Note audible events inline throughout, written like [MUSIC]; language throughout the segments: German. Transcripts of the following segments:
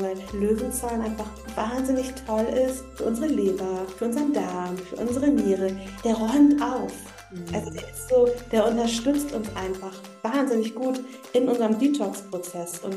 weil Löwenzahn einfach wahnsinnig toll ist für unsere Leber, für unseren Darm, für unsere Niere. Der räumt auf. Mhm. Also der ist so, der unterstützt uns einfach wahnsinnig gut in unserem Detox-Prozess. Und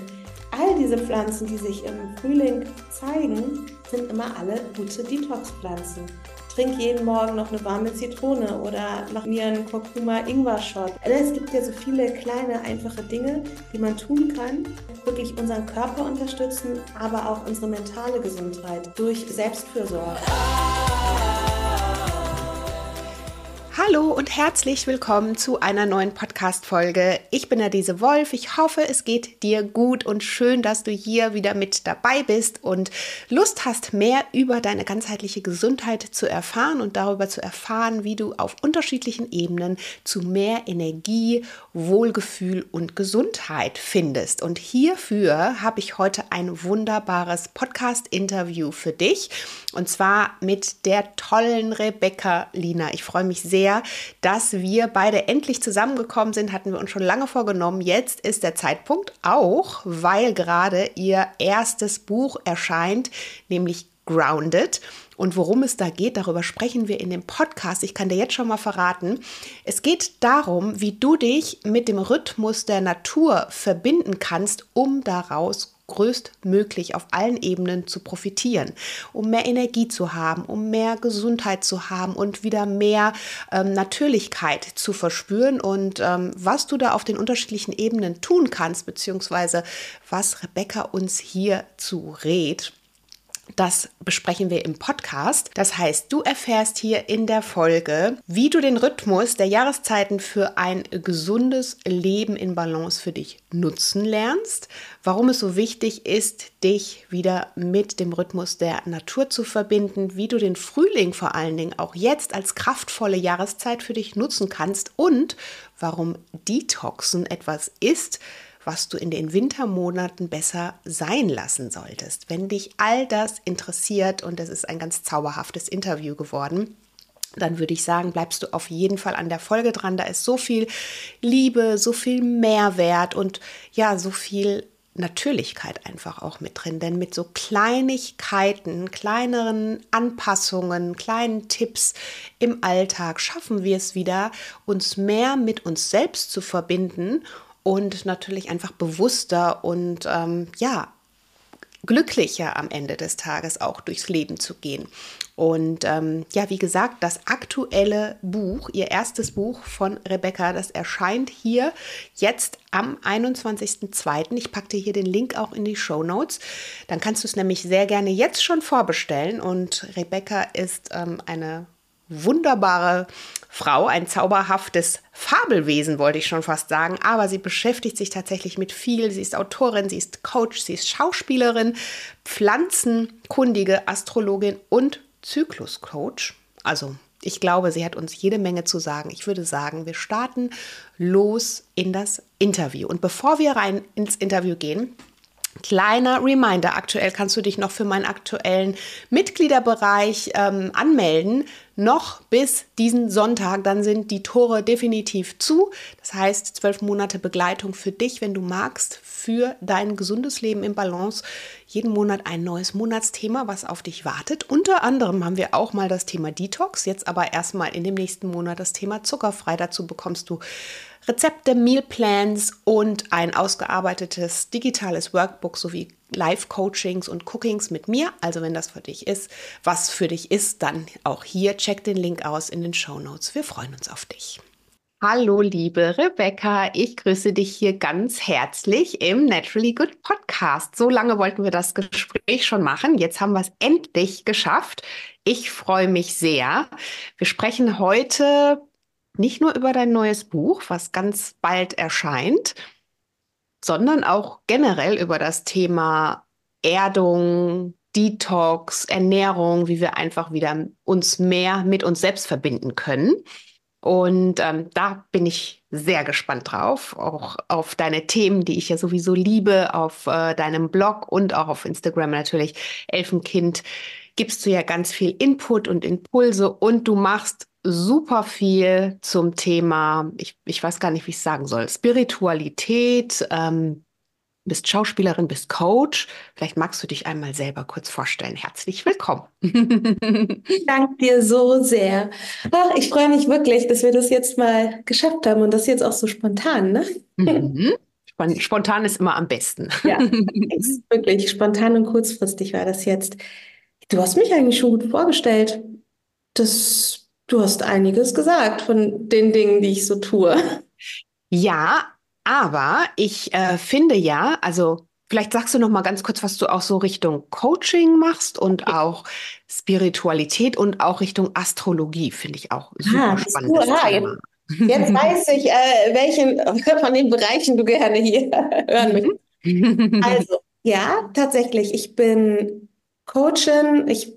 all diese Pflanzen, die sich im Frühling zeigen, sind immer alle gute Detox-Pflanzen trink jeden Morgen noch eine warme Zitrone oder mach mir einen Kurkuma-Ingwer-Shot. Es gibt ja so viele kleine, einfache Dinge, die man tun kann, wirklich unseren Körper unterstützen, aber auch unsere mentale Gesundheit durch Selbstfürsorge. Hallo und herzlich willkommen zu einer neuen Podcast-Folge. Ich bin Adese Wolf. Ich hoffe, es geht dir gut und schön, dass du hier wieder mit dabei bist und Lust hast, mehr über deine ganzheitliche Gesundheit zu erfahren und darüber zu erfahren, wie du auf unterschiedlichen Ebenen zu mehr Energie, Wohlgefühl und Gesundheit findest. Und hierfür habe ich heute ein wunderbares Podcast-Interview für dich und zwar mit der tollen Rebecca Lina. Ich freue mich sehr sehr, dass wir beide endlich zusammengekommen sind. Hatten wir uns schon lange vorgenommen. Jetzt ist der Zeitpunkt auch, weil gerade ihr erstes Buch erscheint, nämlich Grounded. Und worum es da geht, darüber sprechen wir in dem Podcast. Ich kann dir jetzt schon mal verraten. Es geht darum, wie du dich mit dem Rhythmus der Natur verbinden kannst, um daraus größtmöglich auf allen Ebenen zu profitieren, um mehr Energie zu haben, um mehr Gesundheit zu haben und wieder mehr ähm, Natürlichkeit zu verspüren. Und ähm, was du da auf den unterschiedlichen Ebenen tun kannst, beziehungsweise was Rebecca uns hier zu rät, das besprechen wir im Podcast. Das heißt, du erfährst hier in der Folge, wie du den Rhythmus der Jahreszeiten für ein gesundes Leben in Balance für dich nutzen lernst, warum es so wichtig ist, dich wieder mit dem Rhythmus der Natur zu verbinden, wie du den Frühling vor allen Dingen auch jetzt als kraftvolle Jahreszeit für dich nutzen kannst und warum Detoxen etwas ist, was du in den Wintermonaten besser sein lassen solltest. Wenn dich all das interessiert und es ist ein ganz zauberhaftes Interview geworden, dann würde ich sagen, bleibst du auf jeden Fall an der Folge dran. Da ist so viel Liebe, so viel Mehrwert und ja, so viel Natürlichkeit einfach auch mit drin. Denn mit so Kleinigkeiten, kleineren Anpassungen, kleinen Tipps im Alltag schaffen wir es wieder, uns mehr mit uns selbst zu verbinden und natürlich einfach bewusster und ähm, ja, glücklicher am Ende des Tages auch durchs Leben zu gehen. Und ähm, ja, wie gesagt, das aktuelle Buch, ihr erstes Buch von Rebecca, das erscheint hier jetzt am 21.02. Ich packe dir hier den Link auch in die Show Notes. Dann kannst du es nämlich sehr gerne jetzt schon vorbestellen. Und Rebecca ist ähm, eine wunderbare Frau, ein zauberhaftes Fabelwesen, wollte ich schon fast sagen, aber sie beschäftigt sich tatsächlich mit viel. Sie ist Autorin, sie ist Coach, sie ist Schauspielerin, Pflanzenkundige, Astrologin und Zykluscoach. Also ich glaube, sie hat uns jede Menge zu sagen. Ich würde sagen, wir starten los in das Interview. Und bevor wir rein ins Interview gehen, Kleiner Reminder, aktuell kannst du dich noch für meinen aktuellen Mitgliederbereich ähm, anmelden. Noch bis diesen Sonntag, dann sind die Tore definitiv zu. Das heißt, zwölf Monate Begleitung für dich, wenn du magst, für dein gesundes Leben im Balance. Jeden Monat ein neues Monatsthema, was auf dich wartet. Unter anderem haben wir auch mal das Thema Detox, jetzt aber erstmal in dem nächsten Monat das Thema Zuckerfrei. Dazu bekommst du Rezepte, Mealplans und ein ausgearbeitetes digitales Workbook sowie Live-Coachings und Cookings mit mir. Also wenn das für dich ist, was für dich ist, dann auch hier check den Link aus in den Show Notes. Wir freuen uns auf dich. Hallo, liebe Rebecca. Ich grüße dich hier ganz herzlich im Naturally Good Podcast. So lange wollten wir das Gespräch schon machen. Jetzt haben wir es endlich geschafft. Ich freue mich sehr. Wir sprechen heute nicht nur über dein neues Buch, was ganz bald erscheint, sondern auch generell über das Thema Erdung, Detox, Ernährung, wie wir einfach wieder uns mehr mit uns selbst verbinden können. Und ähm, da bin ich sehr gespannt drauf, auch auf deine Themen, die ich ja sowieso liebe, auf äh, deinem Blog und auch auf Instagram natürlich. Elfenkind gibst du ja ganz viel Input und Impulse und du machst super viel zum Thema, ich, ich weiß gar nicht, wie ich es sagen soll, Spiritualität, ähm, bist Schauspielerin, bist Coach. Vielleicht magst du dich einmal selber kurz vorstellen. Herzlich willkommen. Ich danke dir so sehr. Ach, ich freue mich wirklich, dass wir das jetzt mal geschafft haben und das jetzt auch so spontan, ne? Mhm. [LAUGHS] Spontan ist immer am besten. Ja, [LAUGHS] wirklich spontan und kurzfristig war das jetzt. Du hast mich eigentlich schon gut vorgestellt. Das, du hast einiges gesagt von den Dingen, die ich so tue. Ja, aber ich äh, finde ja, also vielleicht sagst du noch mal ganz kurz, was du auch so Richtung Coaching machst und auch Spiritualität und auch Richtung Astrologie finde ich auch super ah, spannend. Ah, jetzt, jetzt, weiß ich, äh, welchen [LAUGHS] von den Bereichen du gerne hier [LAUGHS] hören möchtest. Also ja, tatsächlich, ich bin Coachin, ich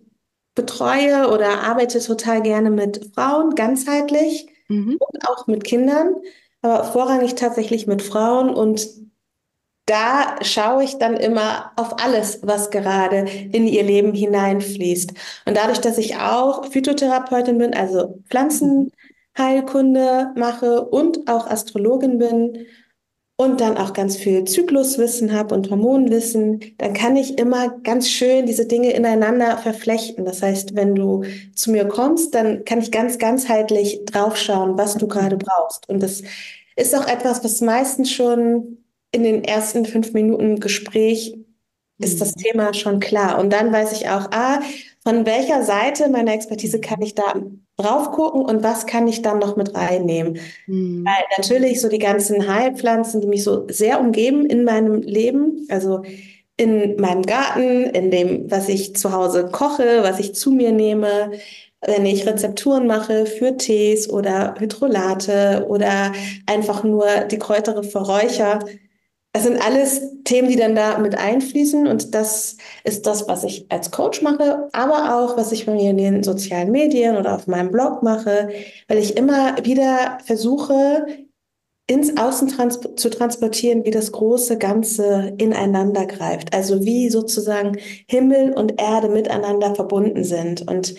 betreue oder arbeite total gerne mit Frauen ganzheitlich mhm. und auch mit Kindern aber vorrangig tatsächlich mit Frauen und da schaue ich dann immer auf alles, was gerade in ihr Leben hineinfließt. Und dadurch, dass ich auch Phytotherapeutin bin, also Pflanzenheilkunde mache und auch Astrologin bin und dann auch ganz viel Zykluswissen habe und Hormonwissen, dann kann ich immer ganz schön diese Dinge ineinander verflechten. Das heißt, wenn du zu mir kommst, dann kann ich ganz ganzheitlich draufschauen, was du gerade brauchst. Und das ist auch etwas, was meistens schon in den ersten fünf Minuten Gespräch ist das mhm. Thema schon klar. Und dann weiß ich auch, ah, von welcher Seite meiner Expertise kann ich da drauf gucken und was kann ich dann noch mit reinnehmen? Mhm. Weil natürlich so die ganzen Heilpflanzen, die mich so sehr umgeben in meinem Leben, also in meinem Garten, in dem, was ich zu Hause koche, was ich zu mir nehme, wenn ich Rezepturen mache für Tees oder Hydrolate oder einfach nur die Kräutere verräucher. Das sind alles Themen, die dann da mit einfließen und das ist das, was ich als Coach mache, aber auch, was ich bei mir in den sozialen Medien oder auf meinem Blog mache, weil ich immer wieder versuche, ins Außen trans zu transportieren, wie das große Ganze ineinander greift. Also wie sozusagen Himmel und Erde miteinander verbunden sind. Und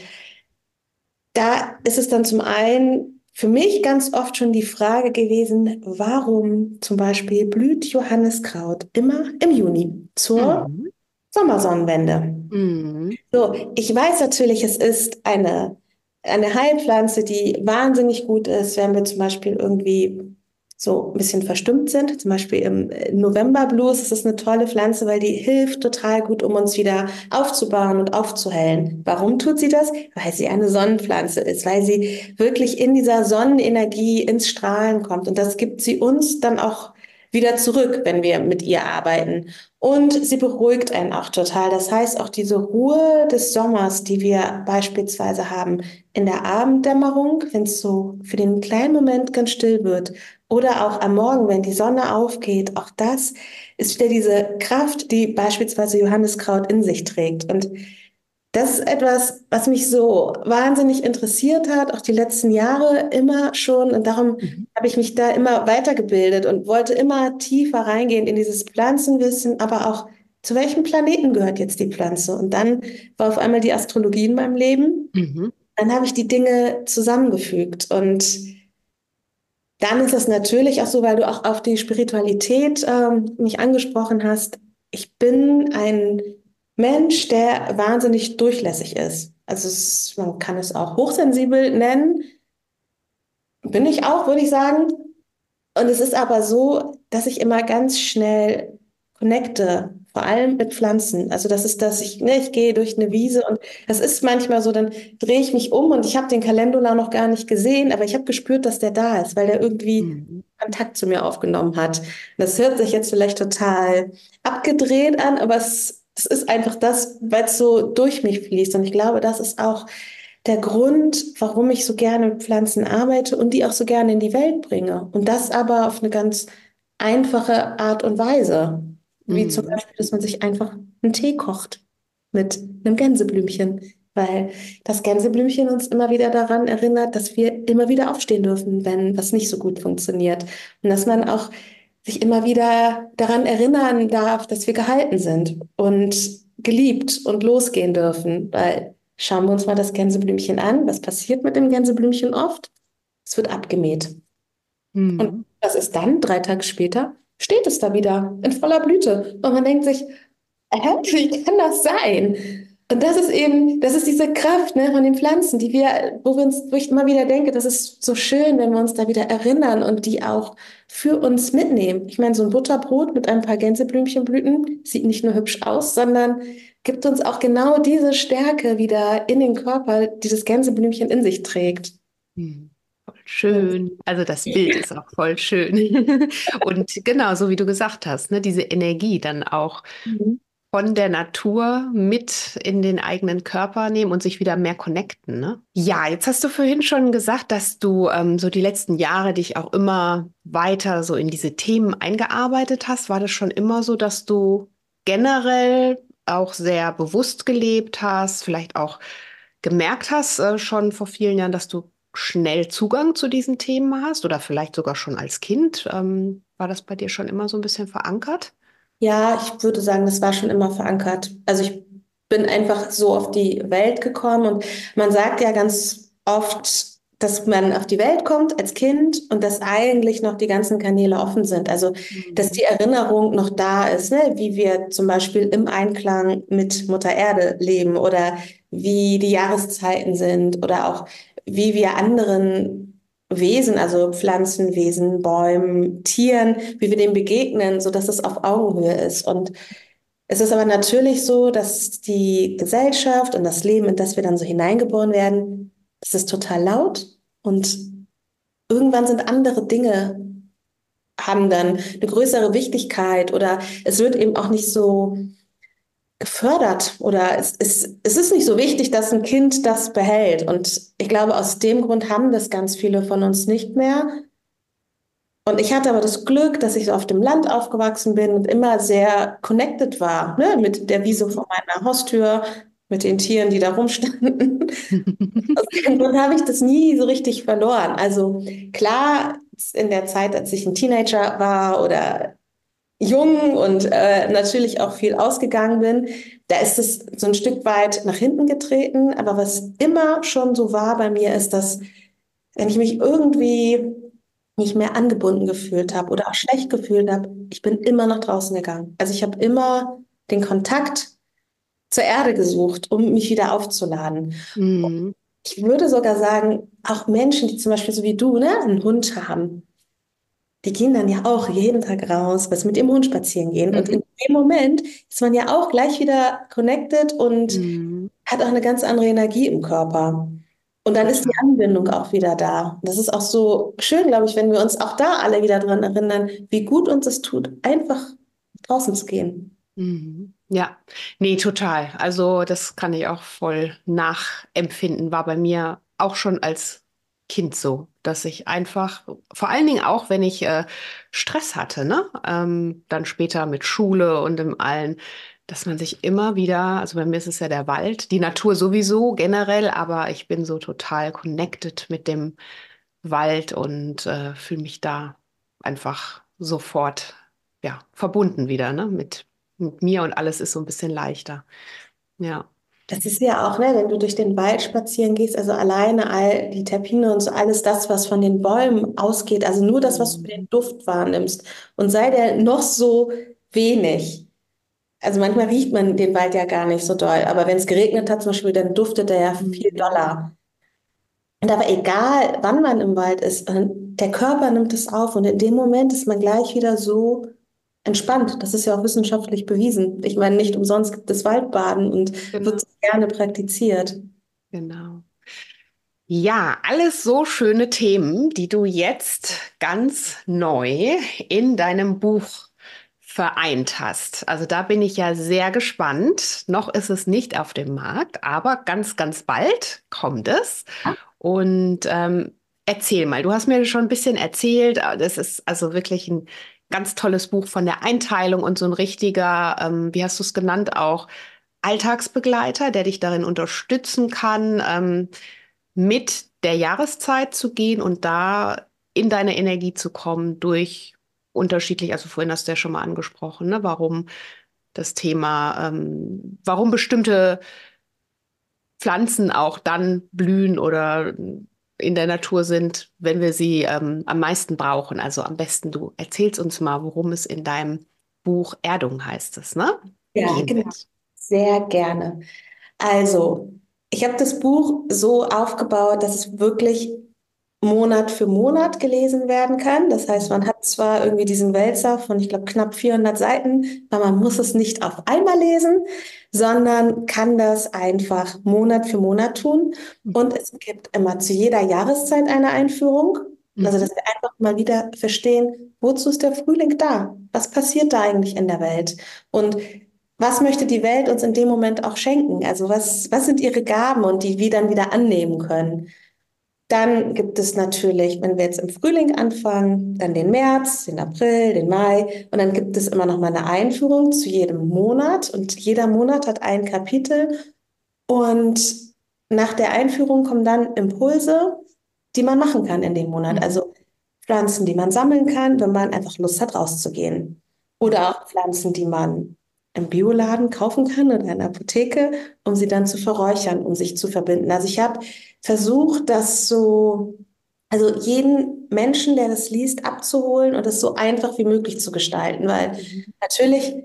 da ist es dann zum einen für mich ganz oft schon die Frage gewesen, warum zum Beispiel blüht Johanniskraut immer im Juni zur mhm. Sommersonnenwende. Mhm. So, ich weiß natürlich, es ist eine, eine Heilpflanze, die wahnsinnig gut ist, wenn wir zum Beispiel irgendwie so ein bisschen verstimmt sind. Zum Beispiel im November Blues ist es eine tolle Pflanze, weil die hilft total gut, um uns wieder aufzubauen und aufzuhellen. Warum tut sie das? Weil sie eine Sonnenpflanze ist, weil sie wirklich in dieser Sonnenenergie ins Strahlen kommt. Und das gibt sie uns dann auch wieder zurück, wenn wir mit ihr arbeiten. Und sie beruhigt einen auch total. Das heißt, auch diese Ruhe des Sommers, die wir beispielsweise haben in der Abenddämmerung, wenn es so für den kleinen Moment ganz still wird, oder auch am Morgen, wenn die Sonne aufgeht, auch das ist wieder diese Kraft, die beispielsweise Johanniskraut in sich trägt. Und das ist etwas, was mich so wahnsinnig interessiert hat, auch die letzten Jahre immer schon. Und darum mhm. habe ich mich da immer weitergebildet und wollte immer tiefer reingehen in dieses Pflanzenwissen, aber auch zu welchem Planeten gehört jetzt die Pflanze? Und dann war auf einmal die Astrologie in meinem Leben. Mhm. Dann habe ich die Dinge zusammengefügt und dann ist es natürlich auch so, weil du auch auf die Spiritualität ähm, mich angesprochen hast. Ich bin ein Mensch, der wahnsinnig durchlässig ist. Also es, man kann es auch hochsensibel nennen. Bin ich auch, würde ich sagen. Und es ist aber so, dass ich immer ganz schnell connecte vor allem mit Pflanzen. Also das ist das, ich, ne, ich gehe durch eine Wiese und das ist manchmal so, dann drehe ich mich um und ich habe den Kalendula noch gar nicht gesehen, aber ich habe gespürt, dass der da ist, weil der irgendwie mhm. Kontakt zu mir aufgenommen hat. Das hört sich jetzt vielleicht total abgedreht an, aber es, es ist einfach das, weil es so durch mich fließt. Und ich glaube, das ist auch der Grund, warum ich so gerne mit Pflanzen arbeite und die auch so gerne in die Welt bringe. Und das aber auf eine ganz einfache Art und Weise. Wie mhm. zum Beispiel, dass man sich einfach einen Tee kocht mit einem Gänseblümchen, weil das Gänseblümchen uns immer wieder daran erinnert, dass wir immer wieder aufstehen dürfen, wenn was nicht so gut funktioniert. Und dass man auch sich immer wieder daran erinnern darf, dass wir gehalten sind und geliebt und losgehen dürfen. Weil schauen wir uns mal das Gänseblümchen an. Was passiert mit dem Gänseblümchen oft? Es wird abgemäht. Mhm. Und was ist dann, drei Tage später? Steht es da wieder in voller Blüte. Und man denkt sich, hä, wie kann das sein? Und das ist eben, das ist diese Kraft ne, von den Pflanzen, die wir, wo wir uns, ich immer wieder denke, das ist so schön, wenn wir uns da wieder erinnern und die auch für uns mitnehmen. Ich meine, so ein Butterbrot mit ein paar Gänseblümchenblüten sieht nicht nur hübsch aus, sondern gibt uns auch genau diese Stärke wieder in den Körper, die das Gänseblümchen in sich trägt. Hm. Schön. Also das Bild [LAUGHS] ist auch voll schön. [LAUGHS] Und genau, so wie du gesagt hast, ne, diese Energie dann auch mhm von der Natur mit in den eigenen Körper nehmen und sich wieder mehr connecten. Ne? Ja, jetzt hast du vorhin schon gesagt, dass du ähm, so die letzten Jahre dich auch immer weiter so in diese Themen eingearbeitet hast. War das schon immer so, dass du generell auch sehr bewusst gelebt hast, vielleicht auch gemerkt hast äh, schon vor vielen Jahren, dass du schnell Zugang zu diesen Themen hast oder vielleicht sogar schon als Kind? Ähm, war das bei dir schon immer so ein bisschen verankert? Ja, ich würde sagen, das war schon immer verankert. Also ich bin einfach so auf die Welt gekommen und man sagt ja ganz oft, dass man auf die Welt kommt als Kind und dass eigentlich noch die ganzen Kanäle offen sind. Also, dass die Erinnerung noch da ist, ne? wie wir zum Beispiel im Einklang mit Mutter Erde leben oder wie die Jahreszeiten sind oder auch wie wir anderen Wesen, also Pflanzenwesen, Bäumen, Tieren, wie wir dem begegnen, so dass es auf Augenhöhe ist. Und es ist aber natürlich so, dass die Gesellschaft und das Leben, in das wir dann so hineingeboren werden, das ist total laut und irgendwann sind andere Dinge haben dann eine größere Wichtigkeit oder es wird eben auch nicht so gefördert oder es, es, es ist nicht so wichtig, dass ein Kind das behält. Und ich glaube, aus dem Grund haben das ganz viele von uns nicht mehr. Und ich hatte aber das Glück, dass ich auf dem Land aufgewachsen bin und immer sehr connected war, ne? mit der Wiese vor meiner Haustür, mit den Tieren, die da rumstanden. Aus dem Grund habe ich das nie so richtig verloren. Also klar, in der Zeit, als ich ein Teenager war oder jung und äh, natürlich auch viel ausgegangen bin, da ist es so ein Stück weit nach hinten getreten. Aber was immer schon so war bei mir, ist, dass wenn ich mich irgendwie nicht mehr angebunden gefühlt habe oder auch schlecht gefühlt habe, ich bin immer nach draußen gegangen. Also ich habe immer den Kontakt zur Erde gesucht, um mich wieder aufzuladen. Mhm. Ich würde sogar sagen, auch Menschen, die zum Beispiel so wie du, ne, einen Hund haben, die gehen dann ja auch jeden Tag raus, was mit dem Hund spazieren gehen. Mhm. Und in dem Moment ist man ja auch gleich wieder connected und mhm. hat auch eine ganz andere Energie im Körper. Und dann ist die Anbindung auch wieder da. Das ist auch so schön, glaube ich, wenn wir uns auch da alle wieder daran erinnern, wie gut uns es tut, einfach draußen zu gehen. Mhm. Ja, nee, total. Also das kann ich auch voll nachempfinden. War bei mir auch schon als Kind so, dass ich einfach, vor allen Dingen auch, wenn ich äh, Stress hatte, ne? Ähm, dann später mit Schule und im allen, dass man sich immer wieder, also bei mir ist es ja der Wald, die Natur sowieso generell, aber ich bin so total connected mit dem Wald und äh, fühle mich da einfach sofort ja, verbunden wieder, ne? Mit, mit mir und alles ist so ein bisschen leichter. Ja. Das ist ja auch, ne, wenn du durch den Wald spazieren gehst, also alleine all die Terpine und so alles das, was von den Bäumen ausgeht, also nur das, was du mit dem Duft wahrnimmst und sei der noch so wenig. Also manchmal riecht man den Wald ja gar nicht so doll, aber wenn es geregnet hat zum Beispiel, dann duftet er ja viel doller. Und aber egal, wann man im Wald ist, der Körper nimmt es auf und in dem Moment ist man gleich wieder so entspannt. Das ist ja auch wissenschaftlich bewiesen. Ich meine, nicht umsonst gibt es Waldbaden und genau. wird gerne praktiziert. Genau. Ja, alles so schöne Themen, die du jetzt ganz neu in deinem Buch vereint hast. Also da bin ich ja sehr gespannt. Noch ist es nicht auf dem Markt, aber ganz, ganz bald kommt es. Und ähm, erzähl mal, du hast mir schon ein bisschen erzählt, das ist also wirklich ein ganz tolles Buch von der Einteilung und so ein richtiger, ähm, wie hast du es genannt, auch Alltagsbegleiter, der dich darin unterstützen kann, ähm, mit der Jahreszeit zu gehen und da in deine Energie zu kommen durch unterschiedlich, also vorhin hast du ja schon mal angesprochen, ne, warum das Thema, ähm, warum bestimmte Pflanzen auch dann blühen oder in der Natur sind, wenn wir sie ähm, am meisten brauchen. Also am besten du erzählst uns mal, worum es in deinem Buch Erdung heißt es, ne? Ja, genau. Sehr gerne. Also, ich habe das Buch so aufgebaut, dass es wirklich Monat für Monat gelesen werden kann. Das heißt, man hat zwar irgendwie diesen Wälzer von, ich glaube, knapp 400 Seiten, aber man muss es nicht auf einmal lesen, sondern kann das einfach Monat für Monat tun. Und es gibt immer zu jeder Jahreszeit eine Einführung. Also, dass wir einfach mal wieder verstehen, wozu ist der Frühling da? Was passiert da eigentlich in der Welt? Und was möchte die Welt uns in dem Moment auch schenken? Also was, was sind ihre Gaben und die wir dann wieder annehmen können? Dann gibt es natürlich, wenn wir jetzt im Frühling anfangen, dann den März, den April, den Mai und dann gibt es immer noch mal eine Einführung zu jedem Monat und jeder Monat hat ein Kapitel und nach der Einführung kommen dann Impulse, die man machen kann in dem Monat. Mhm. Also Pflanzen, die man sammeln kann, wenn man einfach Lust hat, rauszugehen. Oder auch Pflanzen, die man im Bioladen kaufen kann oder in der Apotheke, um sie dann zu verräuchern, um sich zu verbinden. Also ich habe versucht, das so, also jeden Menschen, der das liest, abzuholen und es so einfach wie möglich zu gestalten, weil mhm. natürlich,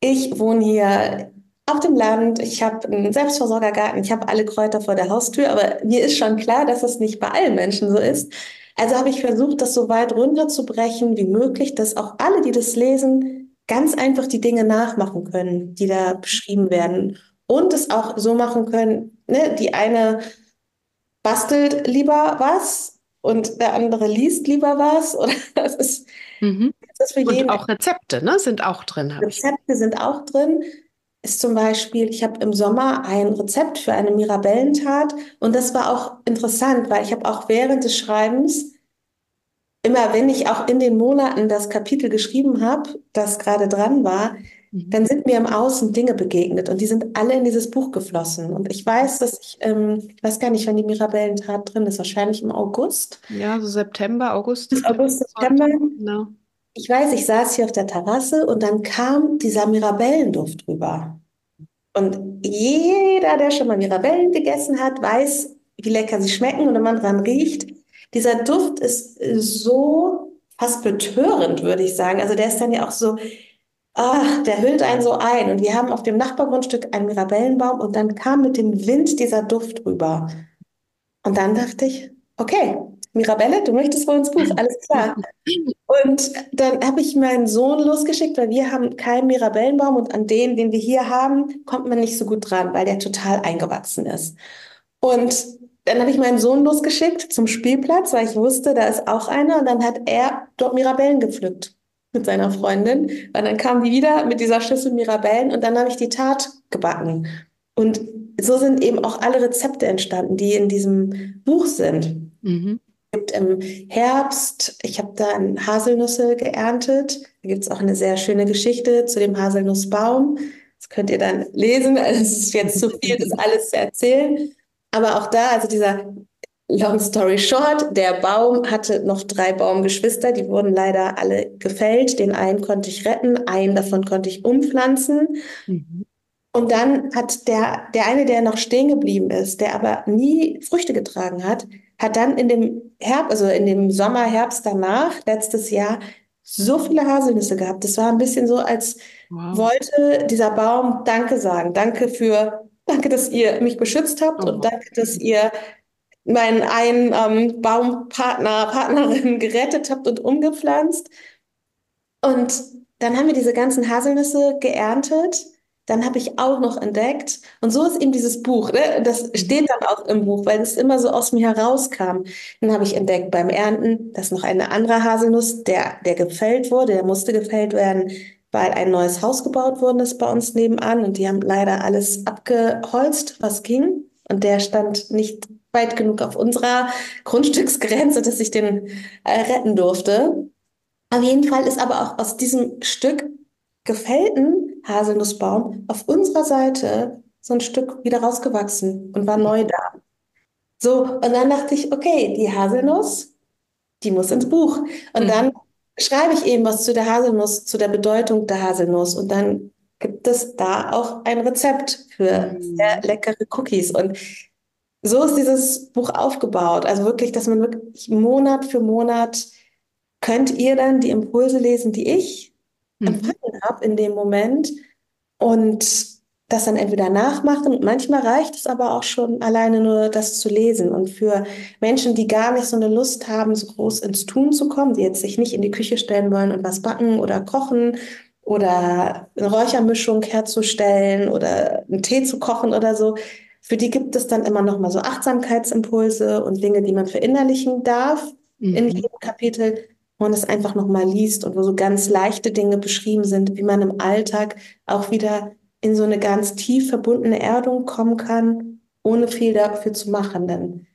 ich wohne hier auf dem Land, ich habe einen Selbstversorgergarten, ich habe alle Kräuter vor der Haustür, aber mir ist schon klar, dass es nicht bei allen Menschen so ist. Also habe ich versucht, das so weit runterzubrechen wie möglich, dass auch alle, die das lesen, ganz einfach die Dinge nachmachen können, die da beschrieben werden. Und es auch so machen können, ne, die eine bastelt lieber was und der andere liest lieber was. Oder [LAUGHS] das ist, mhm. das ist für jeden. Und auch Rezepte ne, sind auch drin. Rezepte ich. sind auch drin. Ist zum Beispiel, ich habe im Sommer ein Rezept für eine Mirabellentat und das war auch interessant, weil ich habe auch während des Schreibens immer, wenn ich auch in den Monaten das Kapitel geschrieben habe, das gerade dran war, Mhm. dann sind mir im Außen Dinge begegnet und die sind alle in dieses Buch geflossen. Und ich weiß, dass ich, ähm, ich weiß gar nicht, wann die Mirabellentat drin ist, wahrscheinlich im August. Ja, so September, August. August, September. Genau. Ich weiß, ich saß hier auf der Terrasse und dann kam dieser Mirabellenduft rüber. Und jeder, der schon mal Mirabellen gegessen hat, weiß, wie lecker sie schmecken und wenn man dran riecht. Dieser Duft ist so fast betörend, würde ich sagen. Also der ist dann ja auch so ach, der hüllt einen so ein. Und wir haben auf dem Nachbargrundstück einen Mirabellenbaum und dann kam mit dem Wind dieser Duft rüber. Und dann dachte ich, okay, Mirabelle, du möchtest wohl ins Buch, alles klar. Und dann habe ich meinen Sohn losgeschickt, weil wir haben keinen Mirabellenbaum und an den, den wir hier haben, kommt man nicht so gut dran, weil der total eingewachsen ist. Und dann habe ich meinen Sohn losgeschickt zum Spielplatz, weil ich wusste, da ist auch einer. Und dann hat er dort Mirabellen gepflückt mit seiner Freundin. Und dann kam die wieder mit dieser Schüssel Mirabellen und dann habe ich die Tat gebacken. Und so sind eben auch alle Rezepte entstanden, die in diesem Buch sind. Mhm. Es gibt im Herbst, ich habe da Haselnüsse geerntet. Da gibt es auch eine sehr schöne Geschichte zu dem Haselnussbaum. Das könnt ihr dann lesen. [LAUGHS] Es ist jetzt zu viel, das alles zu erzählen. Aber auch da, also dieser Long story short, der Baum hatte noch drei Baumgeschwister, die wurden leider alle gefällt. Den einen konnte ich retten, einen davon konnte ich umpflanzen. Mhm. Und dann hat der, der eine, der noch stehen geblieben ist, der aber nie Früchte getragen hat, hat dann in dem Herbst, also in dem Sommer, Herbst danach, letztes Jahr, so viele Haselnüsse gehabt. Das war ein bisschen so, als wow. wollte dieser Baum Danke sagen. Danke für, danke, dass ihr mich beschützt habt oh. und danke, dass ihr meinen einen ähm, Baumpartner, Partnerin [LAUGHS] gerettet habt und umgepflanzt. Und dann haben wir diese ganzen Haselnüsse geerntet. Dann habe ich auch noch entdeckt, und so ist eben dieses Buch, ne? das steht dann auch im Buch, weil es immer so aus mir herauskam. Dann habe ich entdeckt beim Ernten, dass noch eine andere Haselnuss, der, der gefällt wurde, der musste gefällt werden, weil ein neues Haus gebaut worden ist bei uns nebenan und die haben leider alles abgeholzt, was ging. Und der stand nicht weit genug auf unserer Grundstücksgrenze, dass ich den äh, retten durfte. Auf jeden Fall ist aber auch aus diesem Stück gefällten Haselnussbaum auf unserer Seite so ein Stück wieder rausgewachsen und war neu da. So, und dann dachte ich, okay, die Haselnuss, die muss ins Buch. Und mhm. dann schreibe ich eben was zu der Haselnuss, zu der Bedeutung der Haselnuss. Und dann gibt es da auch ein Rezept für mhm. sehr leckere Cookies. Und so ist dieses Buch aufgebaut. Also wirklich, dass man wirklich Monat für Monat könnt ihr dann die Impulse lesen, die ich Mhm. empfangen habe in dem Moment und das dann entweder nachmachen. Und manchmal reicht es aber auch schon alleine nur das zu lesen. Und für Menschen, die gar nicht so eine Lust haben, so groß ins Tun zu kommen, die jetzt sich nicht in die Küche stellen wollen und was backen oder kochen oder eine Räuchermischung herzustellen oder einen Tee zu kochen oder so, für die gibt es dann immer noch mal so Achtsamkeitsimpulse und Dinge, die man verinnerlichen darf in Mhm. jedem Kapitel, wo man es einfach noch mal liest und wo so ganz leichte Dinge beschrieben sind, wie man im Alltag auch wieder in so eine ganz tief verbundene Erdung kommen kann, ohne viel dafür zu machen. Denn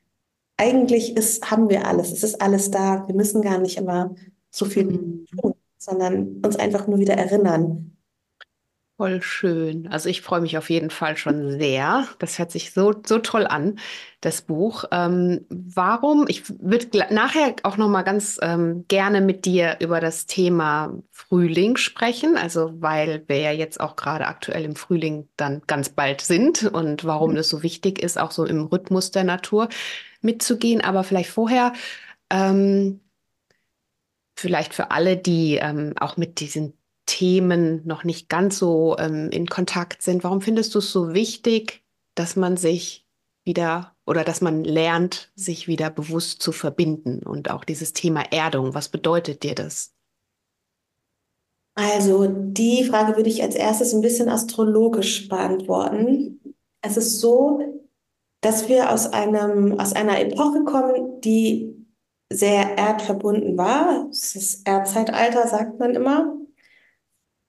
eigentlich ist, haben wir alles, es ist alles da. Wir müssen gar nicht immer so viel Mhm. tun, sondern uns einfach nur wieder erinnern. Voll schön. Also ich freue mich auf jeden Fall schon sehr. Das hört sich so, so toll an, das Buch. Ähm, warum? Ich würde nachher auch noch mal ganz ähm, gerne mit dir über das Thema Frühling sprechen. Also weil wir ja jetzt auch gerade aktuell im Frühling dann ganz bald sind und warum es so wichtig ist, auch so im Rhythmus der Natur mitzugehen. Aber vielleicht vorher. Ähm, Vielleicht für alle, die ähm, auch mit diesen Themen noch nicht ganz so ähm, in Kontakt sind. Warum findest du es so wichtig, dass man sich wieder oder dass man lernt, sich wieder bewusst zu verbinden und auch dieses Thema Erdung? Was bedeutet dir das? Also die Frage würde ich als erstes ein bisschen astrologisch beantworten. Es ist so, dass wir aus einem, aus einer Epoche kommen, die sehr erdverbunden war. Das ist Erdzeitalter, sagt man immer.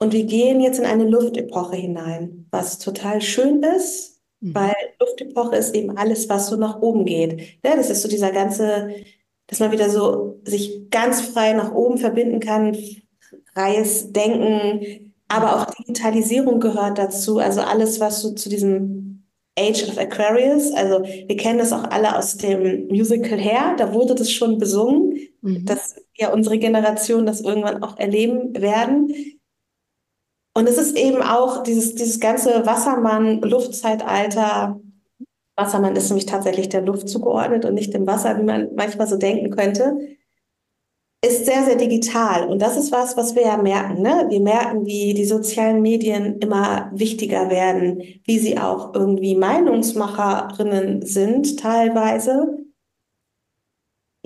Und wir gehen jetzt in eine Luftepoche hinein, was total schön ist, Mhm. weil Luftepoche ist eben alles, was so nach oben geht. Ja, das ist so dieser ganze, dass man wieder so sich ganz frei nach oben verbinden kann, freies Denken, aber auch Digitalisierung gehört dazu. Also alles, was so zu diesem Age of Aquarius, also wir kennen das auch alle aus dem Musical Hair, da wurde das schon besungen, Mhm. dass ja unsere Generation das irgendwann auch erleben werden. Und es ist eben auch dieses, dieses ganze Wassermann-Luftzeitalter. Wassermann ist nämlich tatsächlich der Luft zugeordnet und nicht dem Wasser, wie man manchmal so denken könnte. Ist sehr, sehr digital. Und das ist was, was wir ja merken. Ne? Wir merken, wie die sozialen Medien immer wichtiger werden, wie sie auch irgendwie Meinungsmacherinnen sind, teilweise.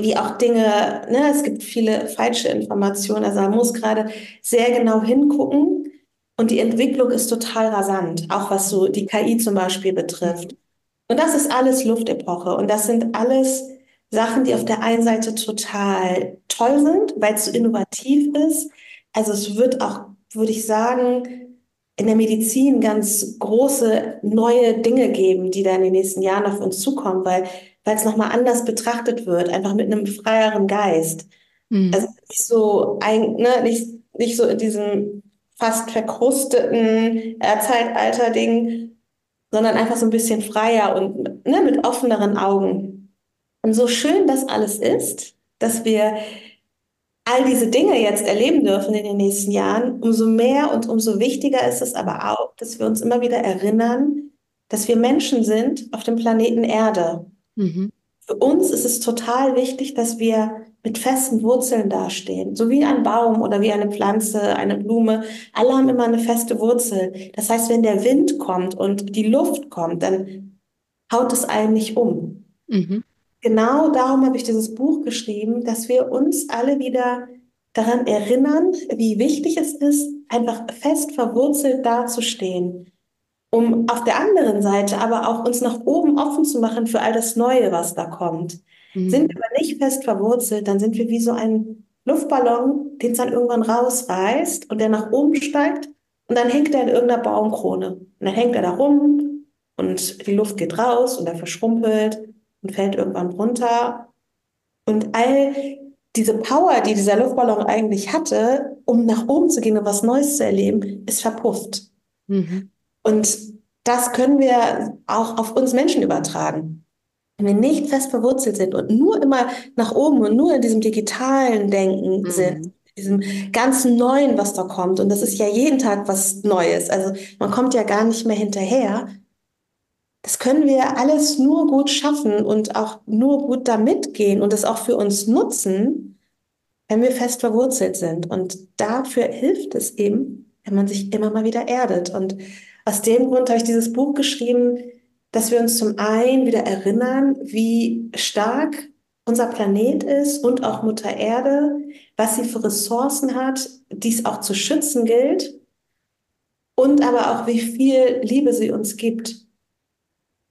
Wie auch Dinge, ne? Es gibt viele falsche Informationen. Also man muss gerade sehr genau hingucken. Und die Entwicklung ist total rasant, auch was so die KI zum Beispiel betrifft. Und das ist alles Luftepoche. Und das sind alles Sachen, die auf der einen Seite total toll sind, weil es so innovativ ist. Also es wird auch, würde ich sagen, in der Medizin ganz große neue Dinge geben, die da in den nächsten Jahren auf uns zukommen, weil, weil es nochmal anders betrachtet wird, einfach mit einem freieren Geist. Mhm. Also nicht so, ein, ne, nicht, nicht so in diesem fast verkrusteten Erdzeitalter-Ding, sondern einfach so ein bisschen freier und ne, mit offeneren Augen. Und so schön das alles ist, dass wir all diese Dinge jetzt erleben dürfen in den nächsten Jahren, umso mehr und umso wichtiger ist es aber auch, dass wir uns immer wieder erinnern, dass wir Menschen sind auf dem Planeten Erde. Mhm. Für uns ist es total wichtig, dass wir mit festen Wurzeln dastehen, so wie ein Baum oder wie eine Pflanze, eine Blume. Alle haben immer eine feste Wurzel. Das heißt, wenn der Wind kommt und die Luft kommt, dann haut es einen nicht um. Mhm. Genau darum habe ich dieses Buch geschrieben, dass wir uns alle wieder daran erinnern, wie wichtig es ist, einfach fest verwurzelt dazustehen, um auf der anderen Seite aber auch uns nach oben offen zu machen für all das Neue, was da kommt. Mhm. Sind wir aber nicht fest verwurzelt, dann sind wir wie so ein Luftballon, den es dann irgendwann rausreißt und der nach oben steigt und dann hängt er in irgendeiner Baumkrone. Und dann hängt er da rum und die Luft geht raus und er verschrumpelt und fällt irgendwann runter. Und all diese Power, die dieser Luftballon eigentlich hatte, um nach oben zu gehen und was Neues zu erleben, ist verpufft. Mhm. Und das können wir auch auf uns Menschen übertragen. Wenn wir nicht fest verwurzelt sind und nur immer nach oben und nur in diesem digitalen Denken Mhm. sind, diesem ganzen Neuen, was da kommt, und das ist ja jeden Tag was Neues, also man kommt ja gar nicht mehr hinterher, das können wir alles nur gut schaffen und auch nur gut damit gehen und es auch für uns nutzen, wenn wir fest verwurzelt sind. Und dafür hilft es eben, wenn man sich immer mal wieder erdet. Und aus dem Grund habe ich dieses Buch geschrieben, dass wir uns zum einen wieder erinnern, wie stark unser Planet ist und auch Mutter Erde, was sie für Ressourcen hat, die es auch zu schützen gilt und aber auch, wie viel Liebe sie uns gibt.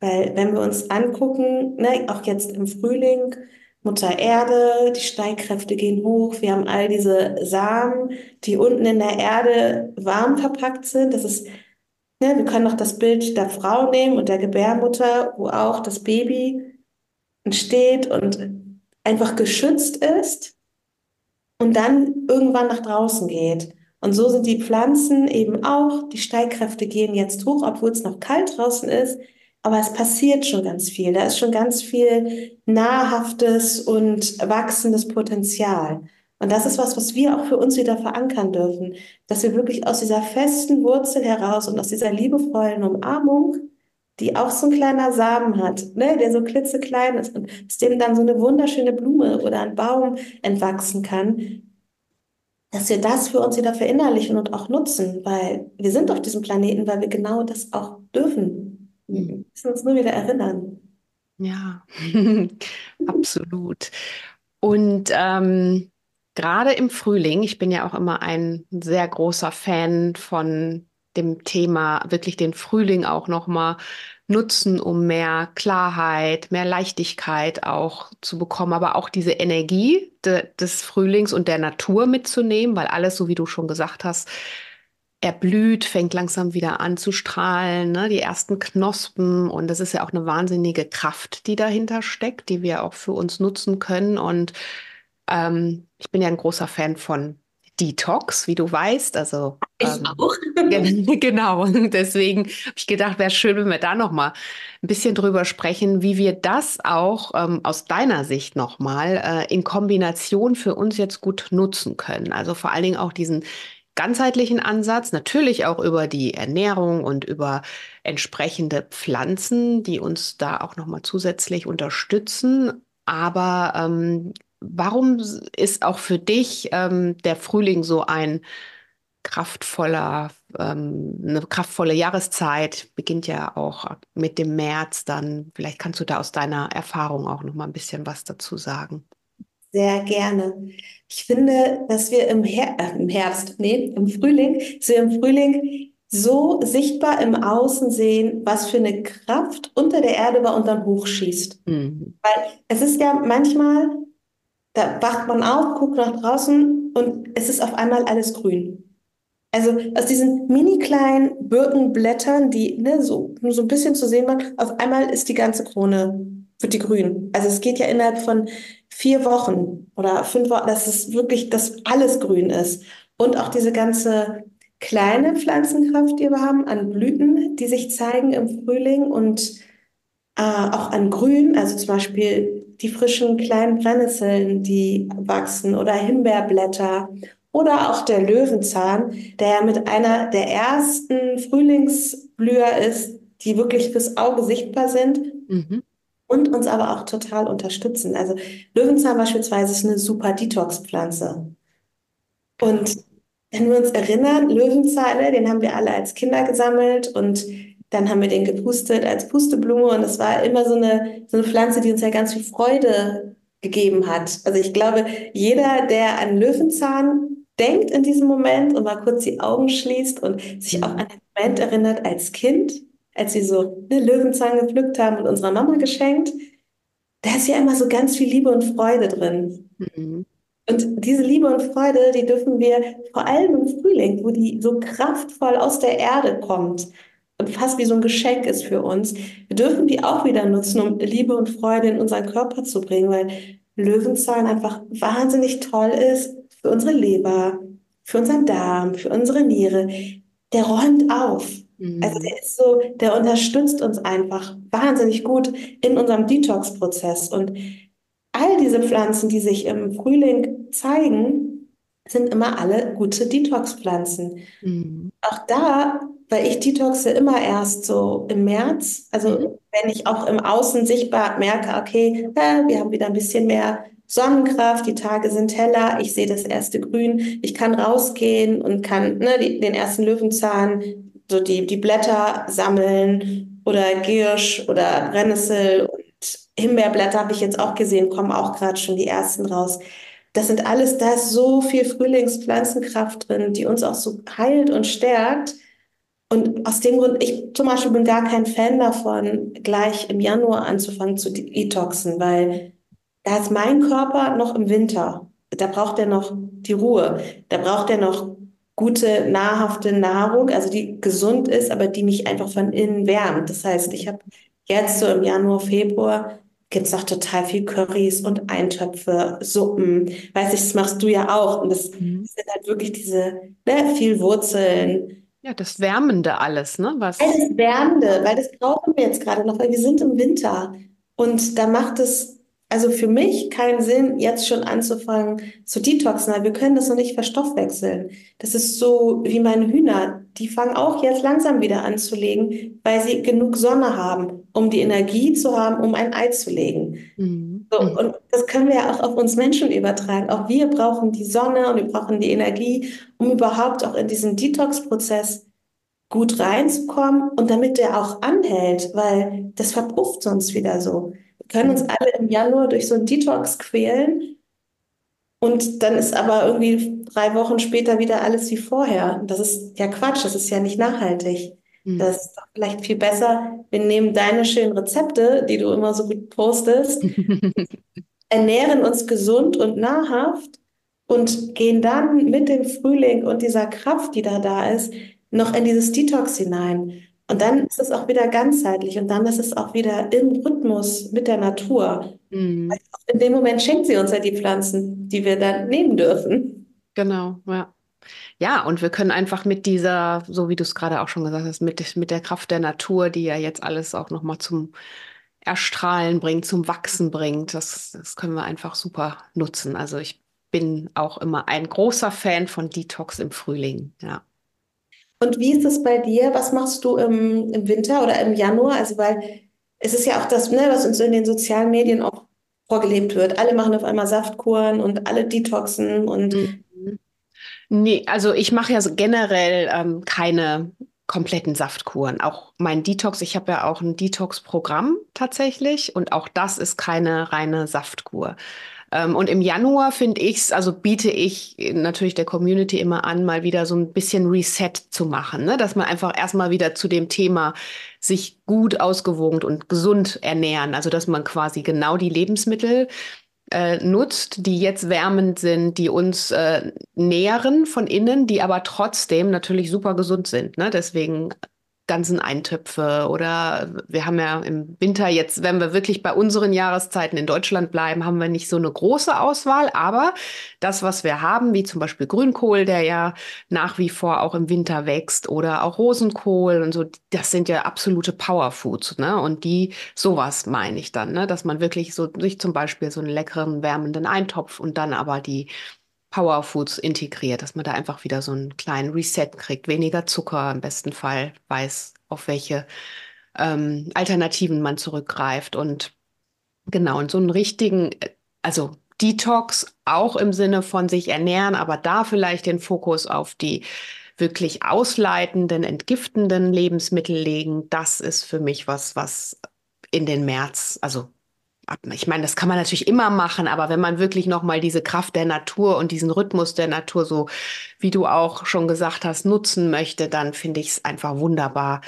Weil wenn wir uns angucken, ne, auch jetzt im Frühling, Mutter Erde, die Steigkräfte gehen hoch, wir haben all diese Samen, die unten in der Erde warm verpackt sind. Das ist, ne, wir können noch das Bild der Frau nehmen und der Gebärmutter, wo auch das Baby entsteht und einfach geschützt ist und dann irgendwann nach draußen geht. Und so sind die Pflanzen eben auch, die Steigkräfte gehen jetzt hoch, obwohl es noch kalt draußen ist. Aber es passiert schon ganz viel. Da ist schon ganz viel nahrhaftes und wachsendes Potenzial. Und das ist was, was wir auch für uns wieder verankern dürfen, dass wir wirklich aus dieser festen Wurzel heraus und aus dieser liebevollen Umarmung, die auch so ein kleiner Samen hat, ne, der so klitzeklein ist und aus dem dann so eine wunderschöne Blume oder ein Baum entwachsen kann, dass wir das für uns wieder verinnerlichen und auch nutzen, weil wir sind auf diesem Planeten, weil wir genau das auch dürfen. Wir mhm. müssen uns nur wieder erinnern. Ja, [LAUGHS] absolut. Und ähm, gerade im Frühling, ich bin ja auch immer ein sehr großer Fan von dem Thema, wirklich den Frühling auch nochmal nutzen, um mehr Klarheit, mehr Leichtigkeit auch zu bekommen, aber auch diese Energie de, des Frühlings und der Natur mitzunehmen, weil alles, so wie du schon gesagt hast, erblüht, fängt langsam wieder an zu strahlen, ne? die ersten Knospen. Und das ist ja auch eine wahnsinnige Kraft, die dahinter steckt, die wir auch für uns nutzen können. Und ähm, ich bin ja ein großer Fan von Detox, wie du weißt. Also ich ähm, auch. [LAUGHS] [LAUGHS] genau. Deswegen habe ich gedacht, wäre schön, wenn wir da noch mal ein bisschen drüber sprechen, wie wir das auch ähm, aus deiner Sicht noch mal äh, in Kombination für uns jetzt gut nutzen können. Also vor allen Dingen auch diesen ganzheitlichen Ansatz, natürlich auch über die Ernährung und über entsprechende Pflanzen, die uns da auch nochmal zusätzlich unterstützen. Aber ähm, warum ist auch für dich ähm, der Frühling so ein kraftvoller, ähm, eine kraftvolle Jahreszeit? Beginnt ja auch mit dem März dann. Vielleicht kannst du da aus deiner Erfahrung auch nochmal ein bisschen was dazu sagen. Sehr gerne. Ich finde, dass wir im, Her äh, im Herbst, nee, im Frühling, dass wir im Frühling so sichtbar im Außen sehen, was für eine Kraft unter der Erde bei uns dann hochschießt. Mhm. Weil es ist ja manchmal, da wacht man auf, guckt nach draußen und es ist auf einmal alles grün. Also aus diesen mini kleinen Birkenblättern, die ne, so, nur so ein bisschen zu sehen waren, auf einmal ist die ganze Krone, wird die grün. Also es geht ja innerhalb von vier Wochen oder fünf Wochen, dass es wirklich, dass alles grün ist. Und auch diese ganze kleine Pflanzenkraft, die wir haben, an Blüten, die sich zeigen im Frühling und äh, auch an Grün, also zum Beispiel die frischen kleinen Brennnesseln, die wachsen oder Himbeerblätter oder auch der Löwenzahn, der ja mit einer der ersten Frühlingsblüher ist, die wirklich fürs Auge sichtbar sind. Mhm und uns aber auch total unterstützen. Also Löwenzahn beispielsweise ist eine super Detox-Pflanze. Und wenn wir uns erinnern, Löwenzahn, ne, den haben wir alle als Kinder gesammelt und dann haben wir den gepustet als Pusteblume und es war immer so eine, so eine Pflanze, die uns ja ganz viel Freude gegeben hat. Also ich glaube, jeder, der an Löwenzahn denkt in diesem Moment und mal kurz die Augen schließt und sich auch an den Moment erinnert als Kind, als wir so eine Löwenzahn gepflückt haben und unserer Mama geschenkt, da ist ja immer so ganz viel Liebe und Freude drin. Mhm. Und diese Liebe und Freude, die dürfen wir vor allem im Frühling, wo die so kraftvoll aus der Erde kommt und fast wie so ein Geschenk ist für uns, wir dürfen die auch wieder nutzen, um Liebe und Freude in unseren Körper zu bringen, weil Löwenzahn einfach wahnsinnig toll ist für unsere Leber, für unseren Darm, für unsere Niere. Der räumt auf. Mhm. Also der ist so, der unterstützt uns einfach wahnsinnig gut in unserem Detox-Prozess. Und all diese Pflanzen, die sich im Frühling zeigen, sind immer alle gute Detox-Pflanzen. Mhm. Auch da, weil ich detoxe immer erst so im März, also mhm. wenn ich auch im Außen sichtbar merke, okay, äh, wir haben wieder ein bisschen mehr Sonnenkraft, die Tage sind heller, ich sehe das erste Grün, ich kann rausgehen und kann ne, die, den ersten Löwenzahn, so die, die Blätter sammeln oder Giersch oder Brennnessel und Himbeerblätter habe ich jetzt auch gesehen, kommen auch gerade schon die ersten raus. Das sind alles, da ist so viel Frühlingspflanzenkraft drin, die uns auch so heilt und stärkt. Und aus dem Grund, ich zum Beispiel bin gar kein Fan davon, gleich im Januar anzufangen zu detoxen, weil da ist mein Körper noch im Winter. Da braucht er noch die Ruhe. Da braucht er noch gute, nahrhafte Nahrung, also die gesund ist, aber die mich einfach von innen wärmt. Das heißt, ich habe jetzt so im Januar, Februar gibt es auch total viel Currys und Eintöpfe, Suppen. Weiß ich, das machst du ja auch. Und das, mhm. sind halt wirklich diese, ne, viel Wurzeln. Ja, das Wärmende alles, ne? Was? Alles Wärmende, weil das brauchen wir jetzt gerade noch, weil wir sind im Winter. Und da macht es also für mich keinen Sinn, jetzt schon anzufangen zu detoxen, weil wir können das noch nicht verstoffwechseln. Das ist so wie meine Hühner. Die fangen auch jetzt langsam wieder an zu legen, weil sie genug Sonne haben, um die Energie zu haben, um ein Ei zu legen. Mhm. So, und das können wir ja auch auf uns Menschen übertragen. Auch wir brauchen die Sonne und wir brauchen die Energie, um überhaupt auch in diesen Detox-Prozess gut reinzukommen und damit der auch anhält, weil das verpufft sonst wieder so können uns alle im Januar durch so einen Detox quälen und dann ist aber irgendwie drei Wochen später wieder alles wie vorher. Das ist ja Quatsch, das ist ja nicht nachhaltig. Mhm. Das ist doch vielleicht viel besser, wir nehmen deine schönen Rezepte, die du immer so gut postest, [LAUGHS] ernähren uns gesund und nahrhaft und gehen dann mit dem Frühling und dieser Kraft, die da da ist, noch in dieses Detox hinein. Und dann ist es auch wieder ganzheitlich und dann ist es auch wieder im Rhythmus mit der Natur. Mhm. In dem Moment schenkt sie uns ja die Pflanzen, die wir dann nehmen dürfen. Genau, ja. Ja, und wir können einfach mit dieser, so wie du es gerade auch schon gesagt hast, mit, mit der Kraft der Natur, die ja jetzt alles auch nochmal zum Erstrahlen bringt, zum Wachsen bringt, das, das können wir einfach super nutzen. Also ich bin auch immer ein großer Fan von Detox im Frühling, ja. Und wie ist es bei dir? Was machst du im, im Winter oder im Januar? Also, weil es ist ja auch das, ne, was uns in den sozialen Medien auch vorgelebt wird. Alle machen auf einmal Saftkuren und alle detoxen und. Mhm. Nee, also ich mache ja generell ähm, keine kompletten Saftkuren. Auch mein Detox, ich habe ja auch ein Detox-Programm tatsächlich und auch das ist keine reine Saftkur. Ähm, und im Januar finde ich es, also biete ich natürlich der Community immer an, mal wieder so ein bisschen Reset zu machen, ne? dass man einfach erstmal wieder zu dem Thema sich gut ausgewogen und gesund ernähren, also dass man quasi genau die Lebensmittel äh, nutzt, die jetzt wärmend sind, die uns äh, nähren von innen, die aber trotzdem natürlich super gesund sind. Ne? Deswegen ganzen Eintöpfe oder wir haben ja im Winter jetzt, wenn wir wirklich bei unseren Jahreszeiten in Deutschland bleiben, haben wir nicht so eine große Auswahl, aber das, was wir haben, wie zum Beispiel Grünkohl, der ja nach wie vor auch im Winter wächst oder auch Rosenkohl und so, das sind ja absolute Powerfoods, ne? Und die, sowas meine ich dann, ne? Dass man wirklich so sich zum Beispiel so einen leckeren, wärmenden Eintopf und dann aber die Powerfoods integriert, dass man da einfach wieder so einen kleinen Reset kriegt, weniger Zucker im besten Fall, weiß, auf welche ähm, Alternativen man zurückgreift. Und genau, und so einen richtigen, also Detox auch im Sinne von sich ernähren, aber da vielleicht den Fokus auf die wirklich ausleitenden, entgiftenden Lebensmittel legen, das ist für mich was, was in den März, also ich meine, das kann man natürlich immer machen, aber wenn man wirklich nochmal diese Kraft der Natur und diesen Rhythmus der Natur, so wie du auch schon gesagt hast, nutzen möchte, dann finde ich es einfach wunderbar,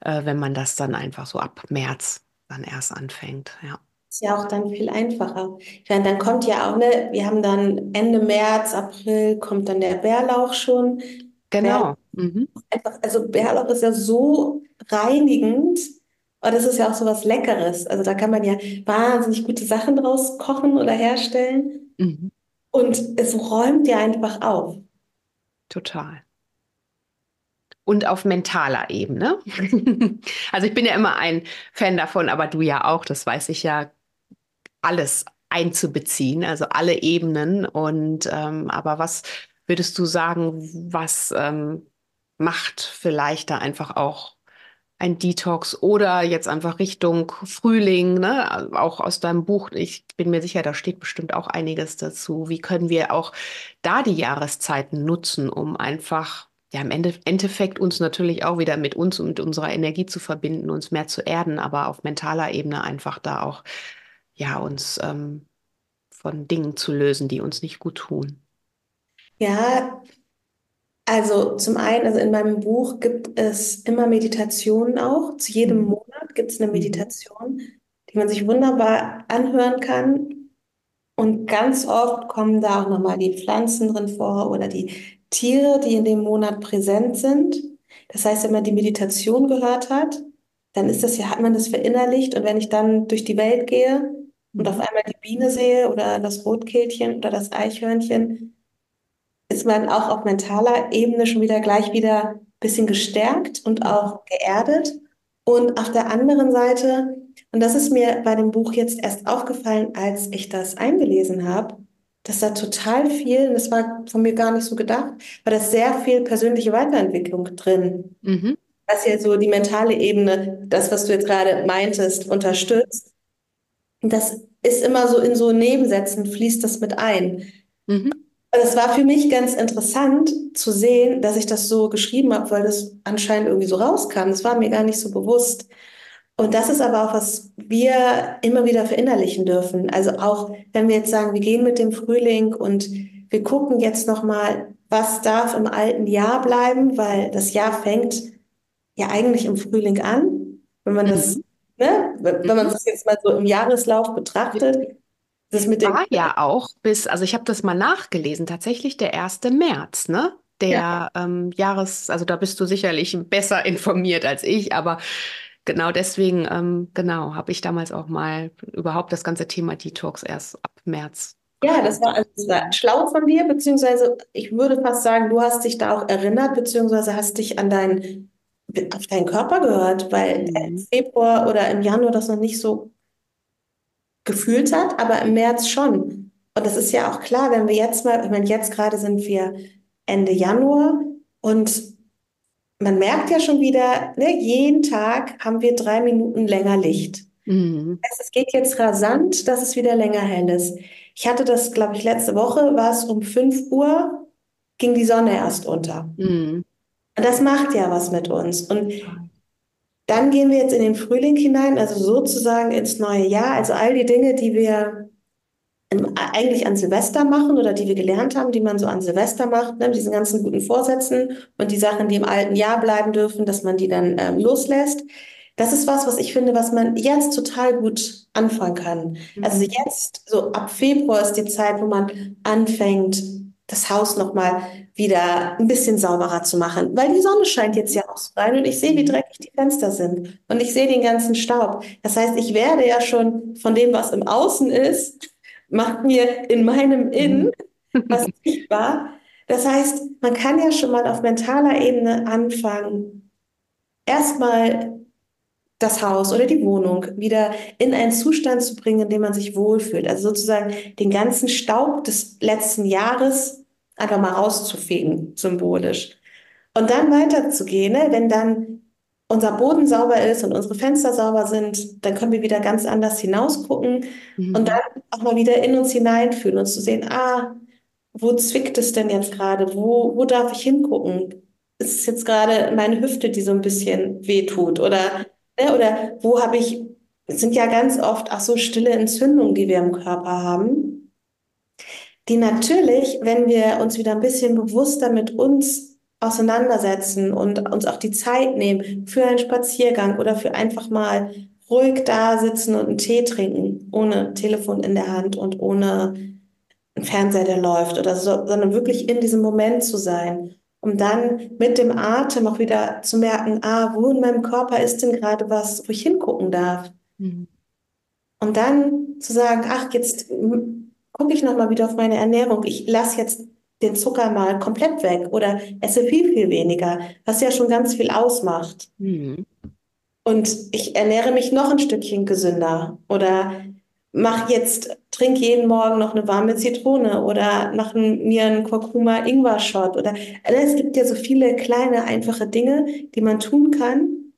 äh, wenn man das dann einfach so ab März dann erst anfängt. Ja. Ist ja auch dann viel einfacher. Ich meine, dann kommt ja auch, ne, wir haben dann Ende März, April kommt dann der Bärlauch schon. Genau. Bär, mhm. einfach, also Bärlauch ist ja so reinigend und das ist ja auch so was Leckeres. Also da kann man ja wahnsinnig gute Sachen draus kochen oder herstellen. Mhm. Und es räumt ja einfach auf. Total. Und auf mentaler Ebene. [LAUGHS] also ich bin ja immer ein Fan davon, aber du ja auch, das weiß ich ja, alles einzubeziehen, also alle Ebenen. Und ähm, aber was würdest du sagen, was ähm, macht vielleicht da einfach auch ein Detox oder jetzt einfach Richtung Frühling, ne? Auch aus deinem Buch. Ich bin mir sicher, da steht bestimmt auch einiges dazu. Wie können wir auch da die Jahreszeiten nutzen, um einfach ja im Ende, Endeffekt uns natürlich auch wieder mit uns und mit unserer Energie zu verbinden, uns mehr zu erden, aber auf mentaler Ebene einfach da auch ja uns ähm, von Dingen zu lösen, die uns nicht gut tun. Ja, also zum einen, also in meinem Buch gibt es immer Meditationen auch. Zu jedem Mhm. Monat gibt es eine Mhm. Meditation, die man sich wunderbar anhören kann. Und ganz oft kommen da auch nochmal die Pflanzen drin vor oder die Tiere, die in dem Monat präsent sind. Das heißt, wenn man die Meditation gehört hat, dann ist das ja, hat man das verinnerlicht. Und wenn ich dann durch die Welt gehe und auf Mhm. einmal die Biene sehe oder das Rotkehlchen oder das Eichhörnchen, ist man auch auf mentaler Ebene schon wieder gleich wieder ein bisschen gestärkt und auch geerdet. Und auf der anderen Seite, und das ist mir bei dem Buch jetzt erst aufgefallen, als ich das eingelesen habe, dass da total viel, und das war von mir gar nicht so gedacht, war da sehr viel persönliche Weiterentwicklung drin, Mhm. was ja so die mentale Ebene, das, was du jetzt gerade meintest, unterstützt. Das ist immer so in so Nebensätzen fließt das mit ein. Mhm. Und es war für mich ganz interessant zu sehen, dass ich das so geschrieben habe, weil das anscheinend irgendwie so rauskam. Das war mir gar nicht so bewusst. Und das ist aber auch, was wir immer wieder verinnerlichen dürfen. Also auch, wenn wir jetzt sagen, wir gehen mit dem Frühling und wir gucken jetzt nochmal, was darf im alten Jahr bleiben, weil das Jahr fängt ja eigentlich im Frühling an. Wenn man das, Mhm. ne, wenn man Mhm. das jetzt mal so im Jahreslauf betrachtet, das mit War ja auch bis, also ich habe das mal nachgelesen, tatsächlich der 1. März, ne? Der ähm, Jahres, also da bist du sicherlich besser informiert als ich, aber genau deswegen, ähm, genau, habe ich damals auch mal überhaupt das ganze Thema Detox erst ab März Ja, das war, also das war schlau von dir, beziehungsweise ich würde fast sagen, du hast dich da auch erinnert, beziehungsweise hast dich an deinen, auf deinen Körper gehört, weil er im Mhm. Februar oder im Januar das noch nicht so gefühlt hat, aber im März schon. Und das ist ja auch klar, wenn wir jetzt mal, ich meine, jetzt gerade sind wir Ende Januar und man merkt ja schon wieder, ne, jeden Tag haben wir drei Minuten länger Licht. Mhm. es geht jetzt rasant, dass es wieder länger hell ist. Ich hatte das, glaube ich, letzte Woche, war es um 5 Uhr, ging die Sonne erst unter. Mhm. Und das macht ja was mit uns. Und dann gehen wir jetzt in den Frühling hinein, also sozusagen ins neue Jahr. Also all die Dinge, die wir eigentlich an Silvester machen oder die wir gelernt haben, die man so an Silvester macht, ne, mit diesen ganzen guten Vorsätzen und die Sachen, die im alten Jahr bleiben dürfen, dass man die dann ähm, loslässt. Das ist was, was ich finde, was man jetzt total gut anfangen kann. Also Mhm. jetzt, so ab Februar ist die Zeit, wo man anfängt, das Haus nochmal wieder ein bisschen sauberer zu machen, weil die Sonne scheint jetzt ja auch rein und ich sehe, wie Mhm. dreckig die Fenster sind und ich sehe den ganzen Staub. Das heißt, ich werde ja schon von dem, was im Außen ist, macht mir in meinem Innen [LAUGHS] was sichtbar. Das heißt, man kann ja schon mal auf mentaler Ebene anfangen, erstmal das Haus oder die Wohnung wieder in einen Zustand zu bringen, in dem man sich wohlfühlt. Also sozusagen den ganzen Staub des letzten Jahres einfach mal rauszufegen, symbolisch. Und dann weiterzugehen, ne? Wenn dann unser Boden sauber ist und unsere Fenster sauber sind, dann können wir wieder ganz anders hinausgucken und Mhm. dann auch mal wieder in uns hineinfühlen und zu sehen, ah, wo zwickt es denn jetzt gerade? Wo, wo darf ich hingucken? Ist es jetzt gerade meine Hüfte, die so ein bisschen wehtut? Oder, oder wo habe ich, es sind ja ganz oft auch so stille Entzündungen, die wir im Körper haben, die natürlich, wenn wir uns wieder ein bisschen bewusster mit uns auseinandersetzen und uns auch die Zeit nehmen für einen Spaziergang oder für einfach mal ruhig da sitzen und einen Tee trinken, ohne Telefon in der Hand und ohne ein Fernseher, der läuft oder so, sondern wirklich in diesem Moment zu sein, um dann mit dem Atem auch wieder zu merken, ah, wo in meinem Körper ist denn gerade was, wo ich hingucken darf. Mhm. Und dann zu sagen, ach, jetzt gucke ich nochmal wieder auf meine Ernährung. Ich lasse jetzt den Zucker mal komplett weg oder esse viel, viel weniger, was ja schon ganz viel ausmacht. Mhm. Und ich ernähre mich noch ein Stückchen gesünder oder mache jetzt trinke jeden Morgen noch eine warme Zitrone oder mache mir einen Kurkuma-Ingwer-Shot oder also es gibt ja so viele kleine, einfache Dinge, die man tun kann,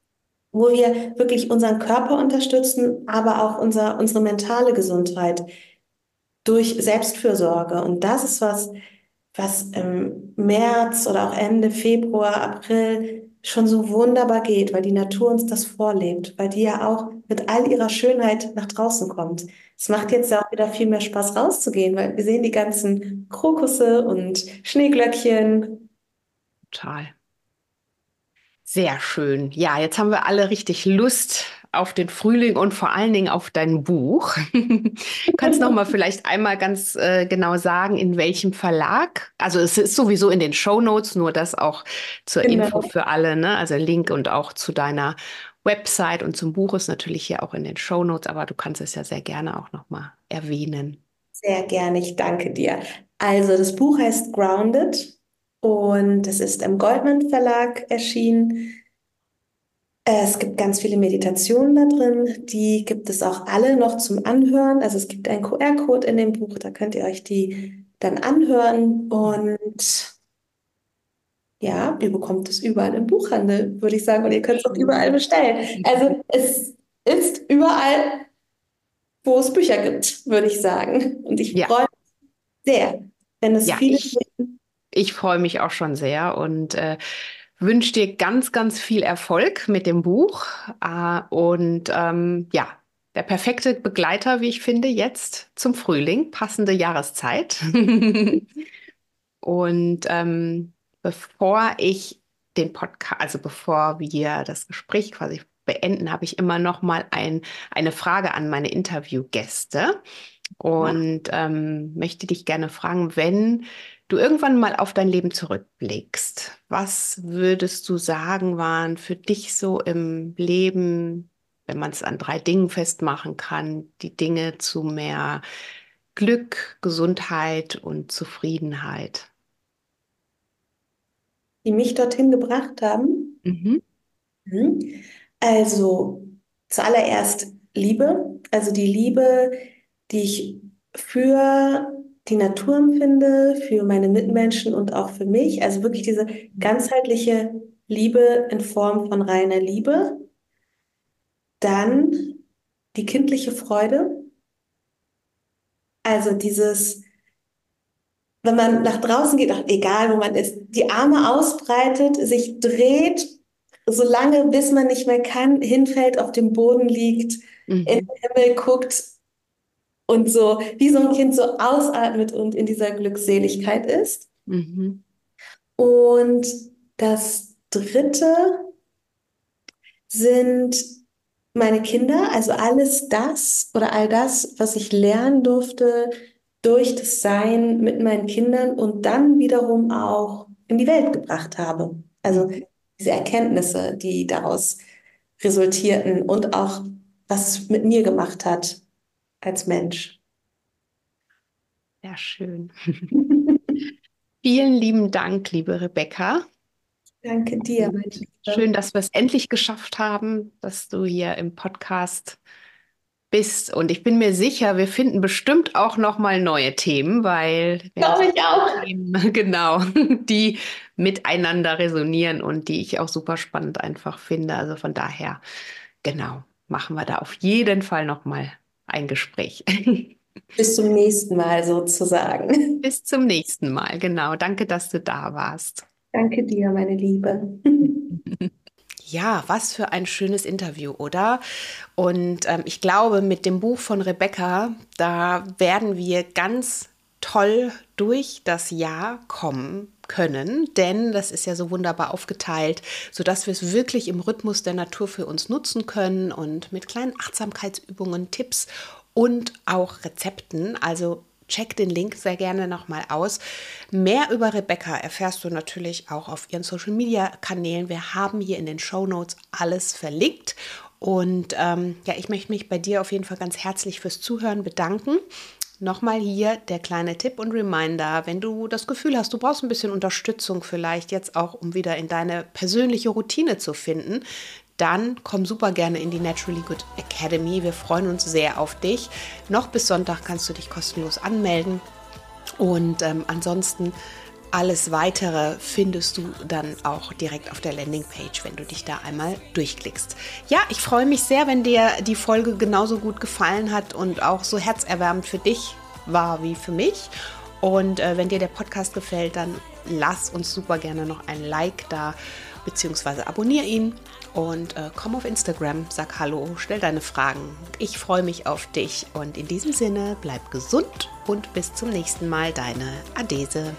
wo wir wirklich unseren Körper unterstützen, aber auch unser, unsere mentale Gesundheit durch Selbstfürsorge. Und das ist was, was im März oder auch Ende Februar, April schon so wunderbar geht, weil die Natur uns das vorlebt, weil die ja auch mit all ihrer Schönheit nach draußen kommt. Es macht jetzt ja auch wieder viel mehr Spaß rauszugehen, weil wir sehen die ganzen Krokusse und Schneeglöckchen. Total. Sehr schön. Ja, jetzt haben wir alle richtig Lust auf den Frühling und vor allen Dingen auf dein Buch. [LAUGHS] Kannst noch mal [LAUGHS] vielleicht einmal ganz äh, genau sagen, in welchem Verlag? Also es ist sowieso in den Show Notes, nur das auch zur genau. Info für alle. Ne? Also Link und auch zu deiner Website und zum Buch ist natürlich hier auch in den Show Notes, aber du kannst es ja sehr gerne auch noch mal erwähnen. Sehr gerne, ich danke dir. Also das Buch heißt Grounded und es ist im Goldman Verlag erschienen. Es gibt ganz viele Meditationen da drin. Die gibt es auch alle noch zum Anhören. Also es gibt einen QR-Code in dem Buch, da könnt ihr euch die dann anhören. Und ja, ihr bekommt es überall im Buchhandel, würde ich sagen. Und ihr könnt es auch überall bestellen. Also es ist überall, wo es Bücher gibt, würde ich sagen. Und ich ja. freue mich sehr, wenn es ja, viele ich, ich freue mich auch schon sehr und äh, wünsche dir ganz, ganz viel Erfolg mit dem Buch. Äh, und ähm, ja, der perfekte Begleiter, wie ich finde, jetzt zum Frühling, passende Jahreszeit. [LAUGHS] und ähm, bevor ich den Podcast, also bevor wir das Gespräch quasi beenden, habe ich immer noch mal ein, eine Frage an meine Interviewgäste und ja. ähm, möchte dich gerne fragen, wenn du irgendwann mal auf dein Leben zurückblickst, was würdest du sagen, waren für dich so im Leben, wenn man es an drei Dingen festmachen kann, die Dinge zu mehr Glück, Gesundheit und Zufriedenheit? Die mich dorthin gebracht haben? Mhm. mhm. Also zuallererst Liebe, also die Liebe, die ich für die Natur empfinde, für meine Mitmenschen und auch für mich. Also wirklich diese ganzheitliche Liebe in Form von reiner Liebe. Dann die kindliche Freude. Also dieses, wenn man nach draußen geht, egal wo man ist, die Arme ausbreitet, sich dreht, so lange bis man nicht mehr kann, hinfällt, auf dem Boden liegt, mhm. in den Himmel guckt und so wie so ein Kind so ausatmet und in dieser Glückseligkeit ist. Mhm. Und das dritte sind meine Kinder, also alles das oder all das, was ich lernen durfte durch das Sein mit meinen Kindern und dann wiederum auch in die Welt gebracht habe. Also diese Erkenntnisse, die daraus resultierten und auch was mit mir gemacht hat als Mensch. Sehr schön. [LAUGHS] Vielen lieben Dank, liebe Rebecca. Danke dir. Schön, dass wir es endlich geschafft haben, dass du hier im Podcast bist. Und ich bin mir sicher, wir finden bestimmt auch noch mal neue Themen, weil glaube ich auch. [LAUGHS] Themen, genau, die miteinander resonieren und die ich auch super spannend einfach finde. Also von daher, genau, machen wir da auf jeden Fall noch mal ein Gespräch. [LAUGHS] Bis zum nächsten Mal sozusagen. [LAUGHS] Bis zum nächsten Mal, genau. Danke, dass du da warst. Danke dir, meine Liebe. Ja, was für ein schönes Interview, oder? Und ähm, ich glaube, mit dem Buch von Rebecca, da werden wir ganz toll durch das Jahr kommen können, denn das ist ja so wunderbar aufgeteilt, sodass wir es wirklich im Rhythmus der Natur für uns nutzen können und mit kleinen Achtsamkeitsübungen, Tipps und auch Rezepten. Also check den Link sehr gerne nochmal aus. Mehr über Rebecca erfährst du natürlich auch auf ihren Social Media Kanälen. Wir haben hier in den Show Notes alles verlinkt. Und ähm, ja, ich möchte mich bei dir auf jeden Fall ganz herzlich fürs Zuhören bedanken. Nochmal hier der kleine Tipp und Reminder, wenn du das Gefühl hast, du brauchst ein bisschen Unterstützung vielleicht jetzt auch, um wieder in deine persönliche Routine zu finden, dann komm super gerne in die Naturally Good Academy. Wir freuen uns sehr auf dich. Noch bis Sonntag kannst du dich kostenlos anmelden. Und ähm, ansonsten alles weitere findest du dann auch direkt auf der Landingpage, wenn du dich da einmal durchklickst. Ja, ich freue mich sehr, wenn dir die Folge genauso gut gefallen hat und auch so herzerwärmend für dich war wie für mich. Und äh, wenn dir der Podcast gefällt, dann lass uns super gerne noch ein Like da, beziehungsweise abonniere ihn und äh, komm auf Instagram, sag Hallo, stell deine Fragen. Ich freue mich auf dich und in diesem Sinne bleib gesund und bis zum nächsten Mal, deine Adese.